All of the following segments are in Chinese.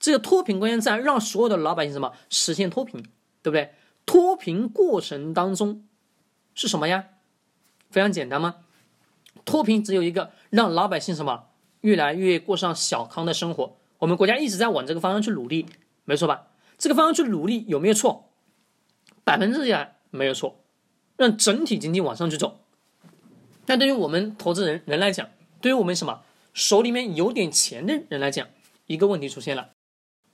这个脱贫关键在让所有的老百姓什么实现脱贫，对不对？脱贫过程当中是什么呀？非常简单吗？脱贫只有一个，让老百姓什么越来越过上小康的生活。我们国家一直在往这个方向去努力，没错吧？这个方向去努力有没有错？百分之百没有错，让整体经济往上去走。那对于我们投资人人来讲，对于我们什么手里面有点钱的人来讲，一个问题出现了：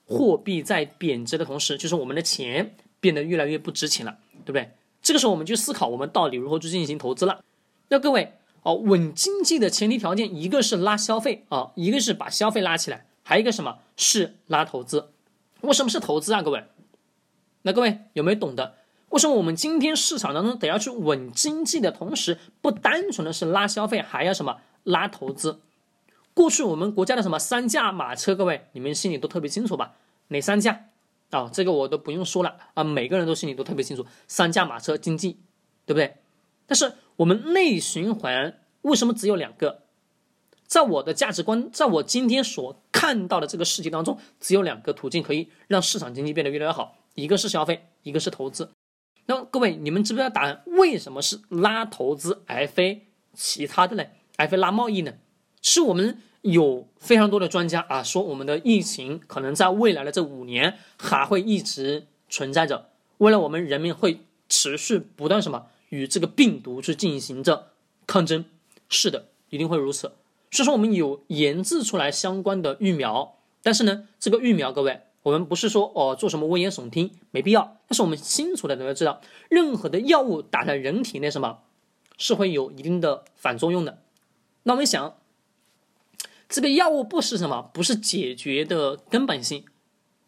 货币在贬值的同时，就是我们的钱变得越来越不值钱了，对不对？这个时候我们就思考，我们到底如何去进行投资了？那各位哦，稳经济的前提条件，一个是拉消费啊，一个是把消费拉起来，还有一个什么是拉投资？为什么是投资啊？各位，那各位有没有懂的？为什么我们今天市场当中得要去稳经济的同时，不单纯的是拉消费，还要什么拉投资？过去我们国家的什么三驾马车，各位你们心里都特别清楚吧？哪三驾？啊，这个我都不用说了啊，每个人都心里都特别清楚，三驾马车经济，对不对？但是我们内循环为什么只有两个？在我的价值观，在我今天所看到的这个世界当中，只有两个途径可以让市场经济变得越来越好，一个是消费，一个是投资。那各位，你们知不知道答案？为什么是拉投资而非其他的呢？而非拉贸易呢？是我们有非常多的专家啊说，我们的疫情可能在未来的这五年还会一直存在着，未来我们人民会持续不断什么与这个病毒去进行着抗争。是的，一定会如此。所以说，我们有研制出来相关的疫苗，但是呢，这个疫苗，各位。我们不是说哦做什么危言耸听，没必要。但是我们清楚的能够知道，任何的药物打在人体内，什么是会有一定的反作用的。那我们想，这个药物不是什么，不是解决的根本性。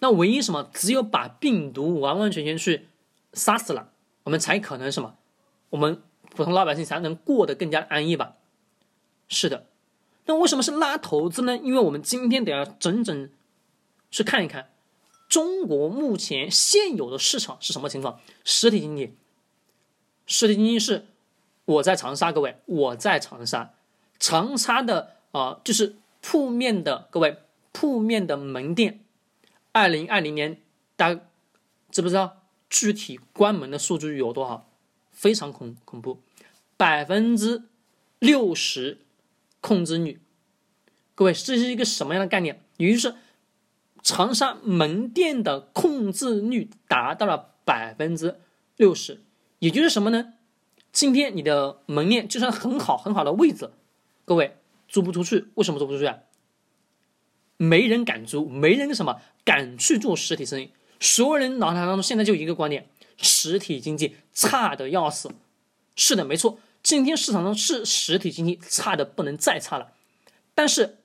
那唯一什么，只有把病毒完完全全去杀死了，我们才可能什么，我们普通老百姓才能过得更加安逸吧。是的。那为什么是拉投资呢？因为我们今天得要整整去看一看。中国目前现有的市场是什么情况？实体经济，实体经济是我在长沙，各位，我在长沙，长沙的啊，就是铺面的，各位，铺面的门店，二零二零年，大家知不知道具体关门的数据有多少？非常恐恐怖，百分之六十控制率，各位，这是一个什么样的概念？也就是。长沙门店的控制率达到了百分之六十，也就是什么呢？今天你的门店就算很好很好的位置，各位租不出去，为什么租不出去啊？没人敢租，没人什么敢去做实体生意。所有人脑海当中现在就一个观点：实体经济差的要死。是的，没错，今天市场上是实体经济差的不能再差了，但是。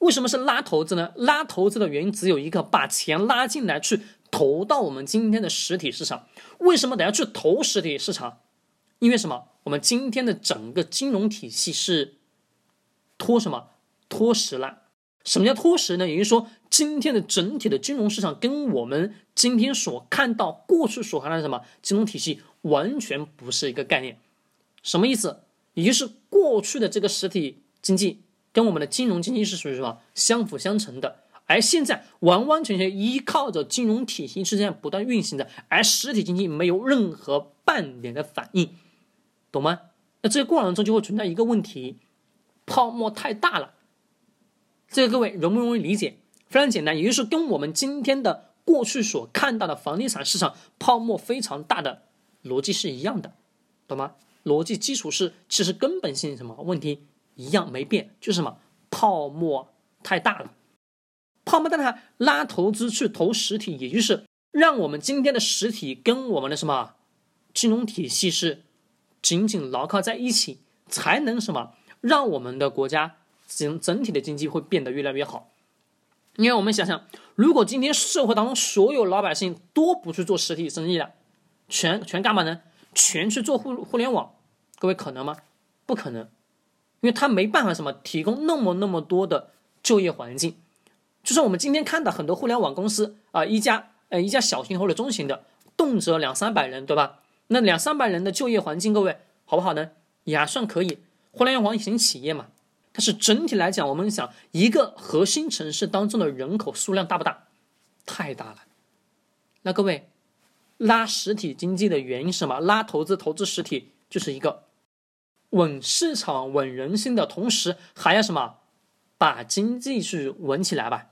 为什么是拉投资呢？拉投资的原因只有一个，把钱拉进来去投到我们今天的实体市场。为什么得要去投实体市场？因为什么？我们今天的整个金融体系是脱什么脱实了？什么叫脱实呢？也就是说，今天的整体的金融市场跟我们今天所看到、过去所看到的什么金融体系完全不是一个概念。什么意思？也就是过去的这个实体经济。跟我们的金融经济是属于什么相辅相成的，而现在完完全全依靠着金融体系是这样不断运行的，而实体经济没有任何半点的反应，懂吗？那这个过程中就会存在一个问题，泡沫太大了。这个各位容不容易理解？非常简单，也就是跟我们今天的过去所看到的房地产市场泡沫非常大的逻辑是一样的，懂吗？逻辑基础是其实根本性什么问题？一样没变，就是什么泡沫太大了，泡沫大它拉投资去投实体，也就是让我们今天的实体跟我们的什么金融体系是紧紧牢靠在一起，才能什么让我们的国家整整体的经济会变得越来越好。因为我们想想，如果今天社会当中所有老百姓都不去做实体生意了，全全干嘛呢？全去做互互联网，各位可能吗？不可能。因为他没办法什么提供那么那么多的就业环境，就是我们今天看到很多互联网公司啊，一家呃一家小型或者中型的，动辄两三百人，对吧？那两三百人的就业环境，各位好不好呢？也还算可以，互联网型企业嘛。但是整体来讲，我们想一个核心城市当中的人口数量大不大？太大了。那各位，拉实体经济的原因是什么？拉投资，投资实体就是一个稳市场、稳人心的同时，还要什么？把经济是稳起来吧。